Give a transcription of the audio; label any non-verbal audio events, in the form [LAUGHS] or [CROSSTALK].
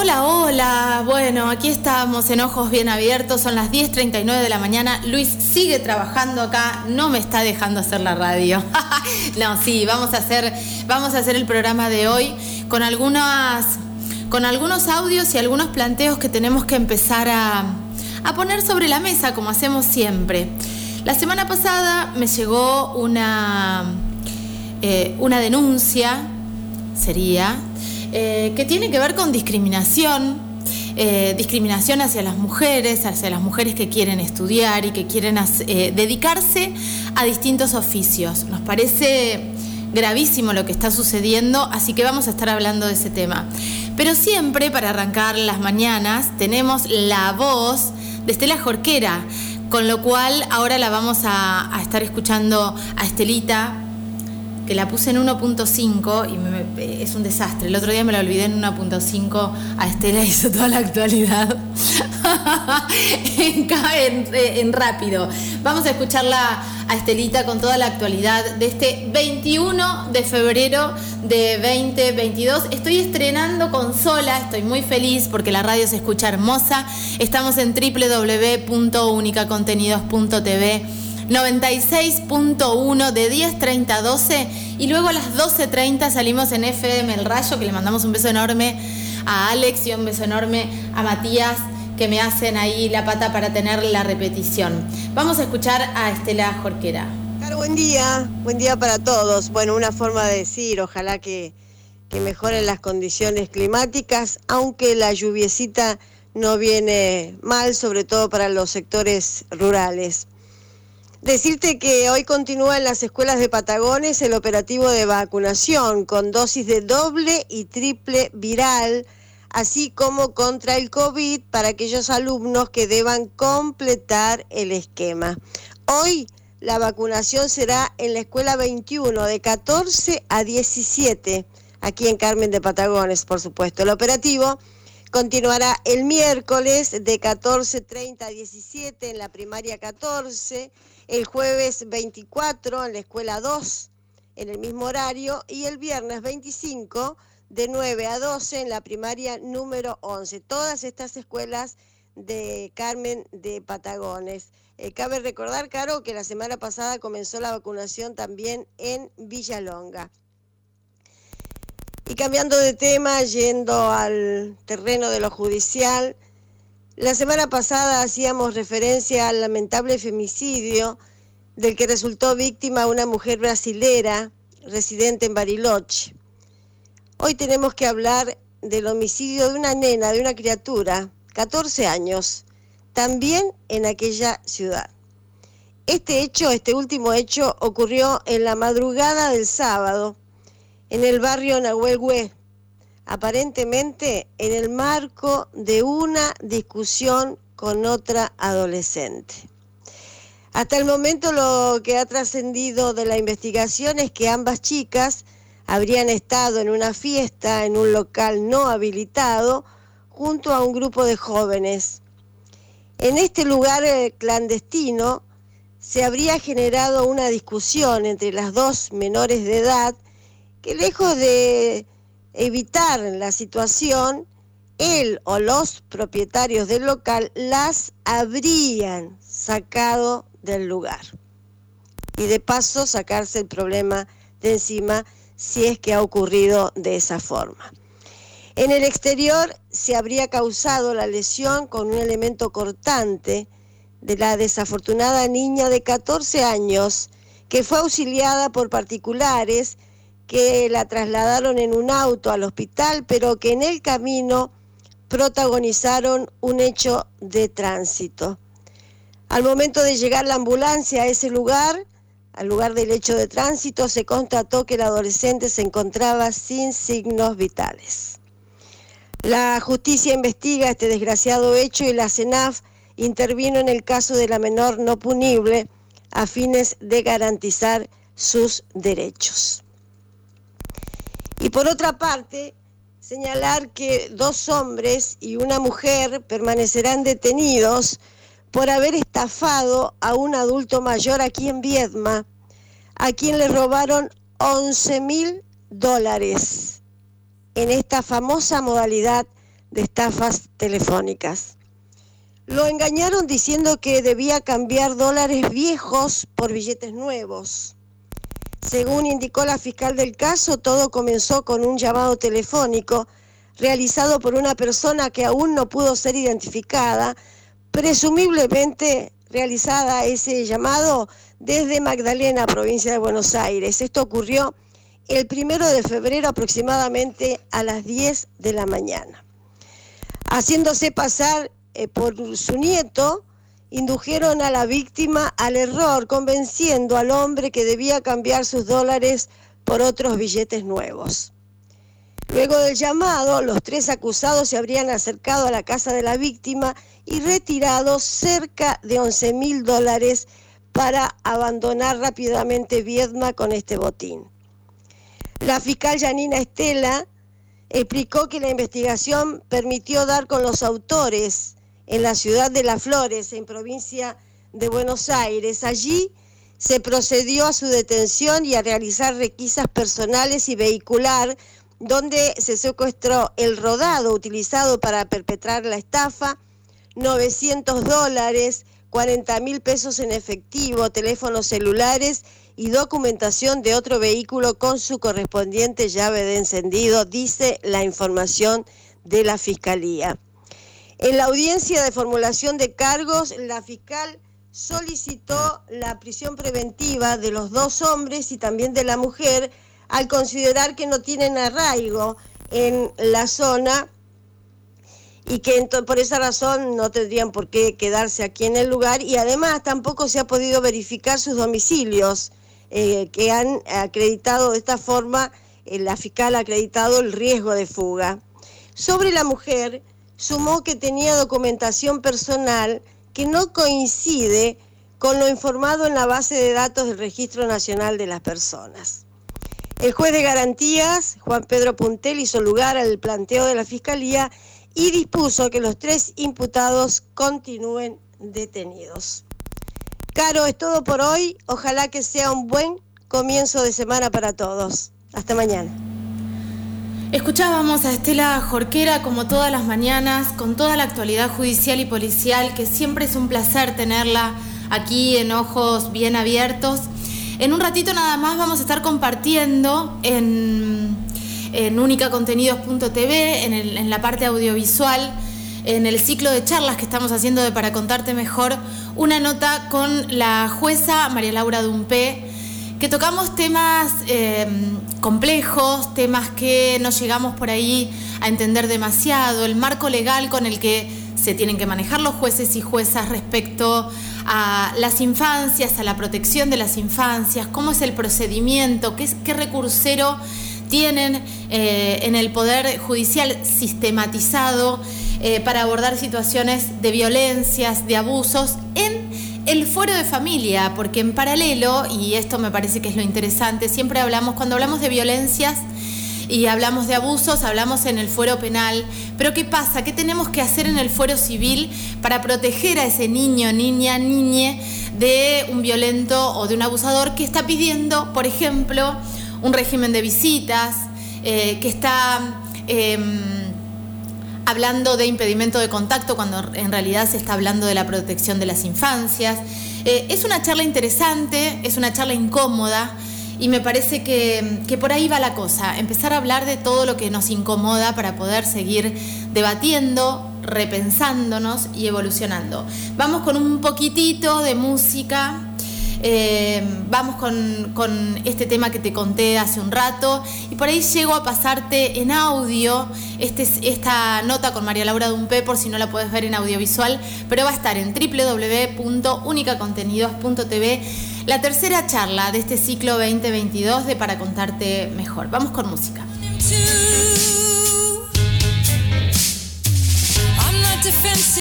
Hola, hola. Bueno, aquí estamos en Ojos Bien Abiertos. Son las 10.39 de la mañana. Luis sigue trabajando acá. No me está dejando hacer la radio. [LAUGHS] no, sí, vamos a hacer, vamos a hacer el programa de hoy con algunas, con algunos audios y algunos planteos que tenemos que empezar a, a poner sobre la mesa, como hacemos siempre. La semana pasada me llegó una, eh, una denuncia, sería, eh, que tiene que ver con discriminación, eh, discriminación hacia las mujeres, hacia las mujeres que quieren estudiar y que quieren dedicarse a distintos oficios. Nos parece gravísimo lo que está sucediendo, así que vamos a estar hablando de ese tema. Pero siempre, para arrancar las mañanas, tenemos la voz de Estela Jorquera, con lo cual ahora la vamos a estar escuchando a Estelita que la puse en 1.5 y es un desastre. El otro día me la olvidé en 1.5, a Estela [LAUGHS] hizo toda la actualidad [LAUGHS] en, rápido. Vamos a escucharla a Estelita con toda la actualidad de este 21 de febrero de 2022. Estoy estrenando consola, estoy muy feliz porque la radio se escucha hermosa. Estamos en www.unicacontenidos.tv 96.1 de 10.30 a 12 y luego a las 12.30 salimos en FM El Rayo, que le mandamos un beso enorme a Alex y un beso enorme a Matías que me hacen ahí la pata para tener la repetición. Vamos a escuchar a Estela Jorquera. Claro, buen día, buen día para todos. Bueno, una forma de decir, ojalá que, que mejoren las condiciones climáticas, aunque la lluviecita no viene mal, sobre todo para los sectores rurales. Decirte que hoy continúa en las escuelas de Patagones el operativo de vacunación con dosis de doble y triple viral, así como contra el COVID para aquellos alumnos que deban completar el esquema. Hoy la vacunación será en la escuela 21 de 14 a 17, aquí en Carmen de Patagones, por supuesto. El operativo continuará el miércoles de 14.30 a 17 en la primaria 14 el jueves 24 en la escuela 2 en el mismo horario y el viernes 25 de 9 a 12 en la primaria número 11. Todas estas escuelas de Carmen de Patagones. Eh, cabe recordar, Caro, que la semana pasada comenzó la vacunación también en Villalonga. Y cambiando de tema, yendo al terreno de lo judicial, la semana pasada hacíamos referencia al lamentable femicidio del que resultó víctima una mujer brasilera residente en Bariloche. Hoy tenemos que hablar del homicidio de una nena, de una criatura, 14 años, también en aquella ciudad. Este hecho, este último hecho, ocurrió en la madrugada del sábado en el barrio Nahuelhue, aparentemente en el marco de una discusión con otra adolescente. Hasta el momento lo que ha trascendido de la investigación es que ambas chicas habrían estado en una fiesta en un local no habilitado junto a un grupo de jóvenes. En este lugar eh, clandestino se habría generado una discusión entre las dos menores de edad que lejos de evitar la situación, él o los propietarios del local las habrían sacado del lugar. Y de paso sacarse el problema de encima si es que ha ocurrido de esa forma. En el exterior se habría causado la lesión con un elemento cortante de la desafortunada niña de 14 años que fue auxiliada por particulares que la trasladaron en un auto al hospital, pero que en el camino protagonizaron un hecho de tránsito. Al momento de llegar la ambulancia a ese lugar, al lugar del hecho de tránsito, se constató que el adolescente se encontraba sin signos vitales. La justicia investiga este desgraciado hecho y la CENAF intervino en el caso de la menor no punible a fines de garantizar sus derechos. Y por otra parte, señalar que dos hombres y una mujer permanecerán detenidos por haber estafado a un adulto mayor aquí en Viedma, a quien le robaron 11 mil dólares en esta famosa modalidad de estafas telefónicas. Lo engañaron diciendo que debía cambiar dólares viejos por billetes nuevos. Según indicó la fiscal del caso, todo comenzó con un llamado telefónico realizado por una persona que aún no pudo ser identificada, presumiblemente realizada ese llamado desde Magdalena, provincia de Buenos Aires. Esto ocurrió el primero de febrero aproximadamente a las 10 de la mañana. Haciéndose pasar eh, por su nieto, indujeron a la víctima al error, convenciendo al hombre que debía cambiar sus dólares por otros billetes nuevos. Luego del llamado, los tres acusados se habrían acercado a la casa de la víctima y retirado cerca de 11 mil dólares para abandonar rápidamente Viedma con este botín. La fiscal Janina Estela explicó que la investigación permitió dar con los autores en la ciudad de Las Flores, en provincia de Buenos Aires. Allí se procedió a su detención y a realizar requisas personales y vehicular donde se secuestró el rodado utilizado para perpetrar la estafa, 900 dólares, 40 mil pesos en efectivo, teléfonos celulares y documentación de otro vehículo con su correspondiente llave de encendido, dice la información de la Fiscalía. En la audiencia de formulación de cargos, la fiscal solicitó la prisión preventiva de los dos hombres y también de la mujer al considerar que no tienen arraigo en la zona y que por esa razón no tendrían por qué quedarse aquí en el lugar y además tampoco se ha podido verificar sus domicilios eh, que han acreditado de esta forma, eh, la fiscal ha acreditado el riesgo de fuga. Sobre la mujer, sumó que tenía documentación personal que no coincide con lo informado en la base de datos del Registro Nacional de las Personas. El juez de garantías, Juan Pedro Puntel, hizo lugar al planteo de la Fiscalía y dispuso que los tres imputados continúen detenidos. Caro, es todo por hoy. Ojalá que sea un buen comienzo de semana para todos. Hasta mañana. Escuchábamos a Estela Jorquera como todas las mañanas, con toda la actualidad judicial y policial, que siempre es un placer tenerla aquí en ojos bien abiertos. En un ratito nada más vamos a estar compartiendo en, en unicacontenidos.tv, en, en la parte audiovisual, en el ciclo de charlas que estamos haciendo de Para Contarte Mejor, una nota con la jueza María Laura Dumpé, que tocamos temas em, complejos, temas que no llegamos por ahí a entender demasiado, el marco legal con el que se tienen que manejar los jueces y juezas respecto a las infancias, a la protección de las infancias, cómo es el procedimiento, qué, qué recursero tienen eh, en el Poder Judicial sistematizado eh, para abordar situaciones de violencias, de abusos en el fuero de familia, porque en paralelo, y esto me parece que es lo interesante, siempre hablamos, cuando hablamos de violencias, y hablamos de abusos, hablamos en el fuero penal, pero ¿qué pasa? ¿Qué tenemos que hacer en el fuero civil para proteger a ese niño, niña, niñe de un violento o de un abusador que está pidiendo, por ejemplo, un régimen de visitas, eh, que está... Em, hablando de impedimento de contacto cuando en realidad se está hablando de la protección de las infancias. Eh, es una charla interesante, es una charla incómoda, y me parece que, por ahí va la cosa, empezar a hablar de todo lo que nos incomoda para poder seguir debatiendo, repensándonos y evolucionando. Vamos con un poquitito de música. Eh, vamos con, este tema que te conté hace un rato y por ahí llego a pasarte en audio este, esta nota con María Laura Dumpé por si no la puedes ver en audiovisual, pero va a estar en www.unicacontenidos.tv la tercera charla de este ciclo 2022 de Para contarte mejor. Vamos con música.